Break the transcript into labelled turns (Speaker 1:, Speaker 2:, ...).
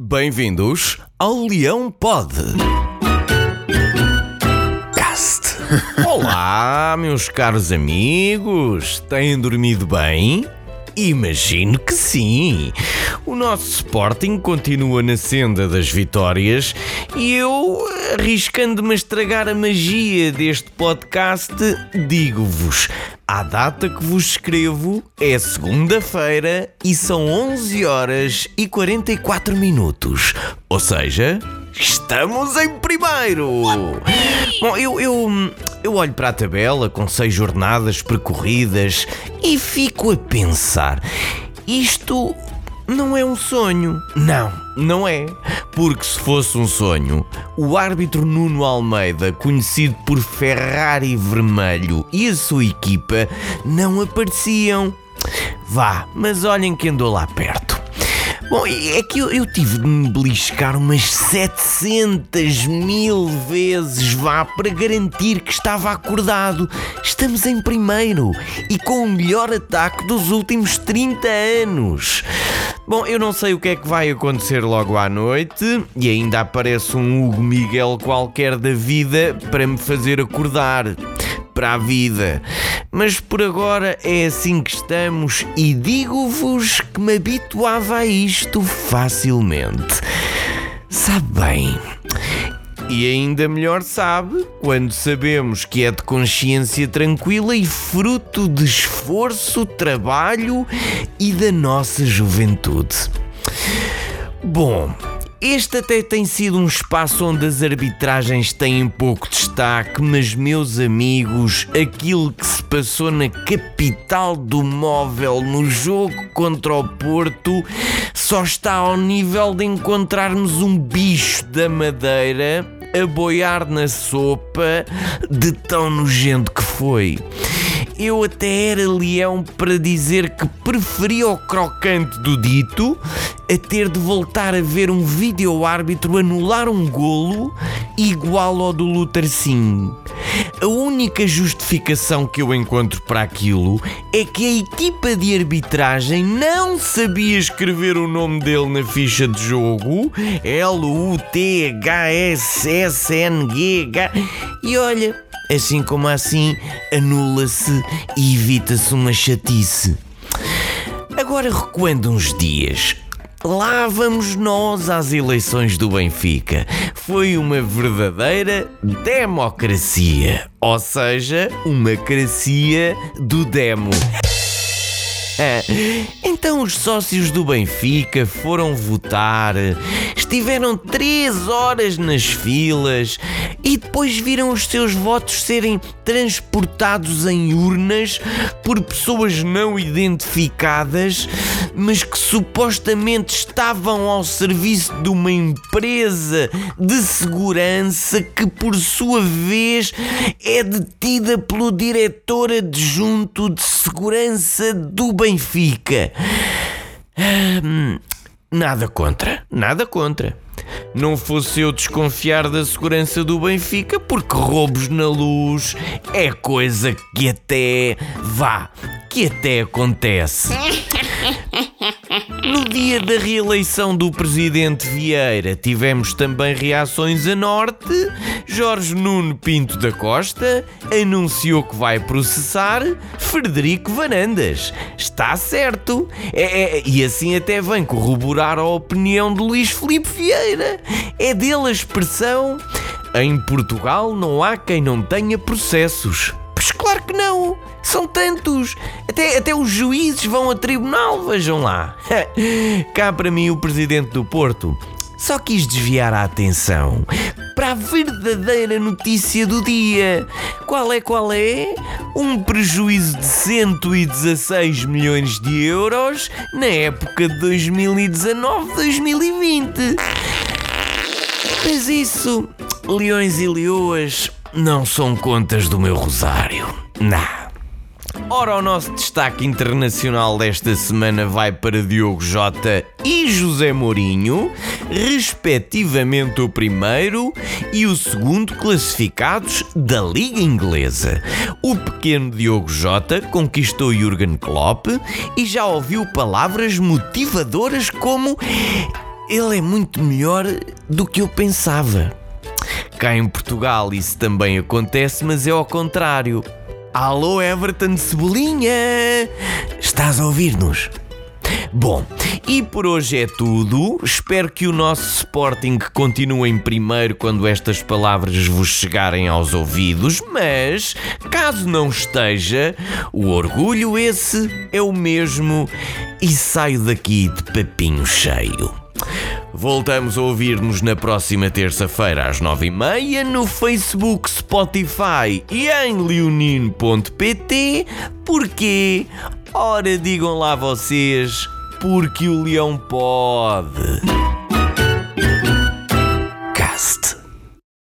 Speaker 1: Bem-vindos ao Leão Pod. Cast. Olá, meus caros amigos. Têm dormido bem? Imagino que sim. O nosso Sporting continua na senda das vitórias e eu, arriscando-me a estragar a magia deste podcast, digo-vos: à data que vos escrevo é segunda-feira e são 11 horas e 44 minutos. Ou seja, estamos em primeiro! Bom, eu, eu, eu olho para a tabela com seis jornadas percorridas e fico a pensar: isto não é um sonho. Não, não é. Porque se fosse um sonho, o árbitro Nuno Almeida, conhecido por Ferrari Vermelho, e a sua equipa não apareciam. Vá, mas olhem que andou lá perto. Bom, é que eu, eu, tive de me beliscar umas 700 mil vezes, vá, para garantir que estava acordado. Estamos em primeiro e com o melhor ataque dos últimos 30 anos. Bom, eu não sei o que é que vai acontecer logo à noite e ainda aparece um Hugo Miguel qualquer da vida para me fazer acordar para a vida. Mas por agora é assim que estamos e digo-vos que me habituava a isto facilmente. Sabe bem. E ainda melhor sabe quando sabemos que é de consciência tranquila e fruto de esforço, trabalho e da nossa juventude. Bom, este até tem sido um espaço onde as arbitragens têm pouco destaque, mas, meus amigos, aquilo que se passou na capital do móvel no jogo contra o Porto só está ao nível de encontrarmos um bicho da madeira a boiar na sopa de tão nojento que foi. Eu até era leão para dizer que preferia o crocante do dito a ter de voltar a ver um vídeo árbitro anular um golo igual ao do Luther. A única justificação que eu encontro para aquilo é que a equipa de arbitragem não sabia escrever o nome dele na ficha de jogo L-U-T-H-S-S-N-G-H e olha, assim como assim anula-se e evita-se uma chatice. Agora recuando uns dias, lá vamos nós às eleições do Benfica. Foi uma verdadeira democracia, ou seja, uma cracia do demo. Então os sócios do Benfica foram votar, estiveram três horas nas filas e depois viram os seus votos serem transportados em urnas por pessoas não identificadas, mas que supostamente estavam ao serviço de uma empresa de segurança que, por sua vez, é detida pelo diretor adjunto de segurança do Benfica. Nada contra, nada contra. Não fosse eu desconfiar da segurança do Benfica, porque roubos na luz é coisa que até vá, que até acontece. No dia da reeleição do presidente Vieira, tivemos também reações a norte. Jorge Nuno Pinto da Costa anunciou que vai processar Frederico Varandas. Está certo. É, é, e assim até vem corroborar a opinião de Luís Filipe Vieira. É dele a expressão: em Portugal não há quem não tenha processos. Claro que não! São tantos! Até, até os juízes vão a tribunal, vejam lá! Cá para mim, o presidente do Porto só quis desviar a atenção para a verdadeira notícia do dia. Qual é, qual é? Um prejuízo de 116 milhões de euros na época de 2019-2020. Mas isso, leões e leoas, não são contas do meu rosário. Não. Ora, o nosso destaque internacional desta semana vai para Diogo Jota e José Mourinho, respectivamente o primeiro e o segundo classificados da Liga Inglesa. O pequeno Diogo Jota conquistou Jurgen Klopp e já ouviu palavras motivadoras como ele é muito melhor do que eu pensava. Cá em Portugal isso também acontece, mas é ao contrário. Alô Everton Cebolinha! Estás a ouvir-nos? Bom, e por hoje é tudo. Espero que o nosso Sporting continue em primeiro quando estas palavras vos chegarem aos ouvidos, mas caso não esteja, o orgulho esse é o mesmo e saio daqui de papinho cheio. Voltamos a ouvir-nos na próxima terça-feira às nove e meia no Facebook, Spotify e em leonino.pt. Porquê? Ora, digam lá vocês, porque o leão pode.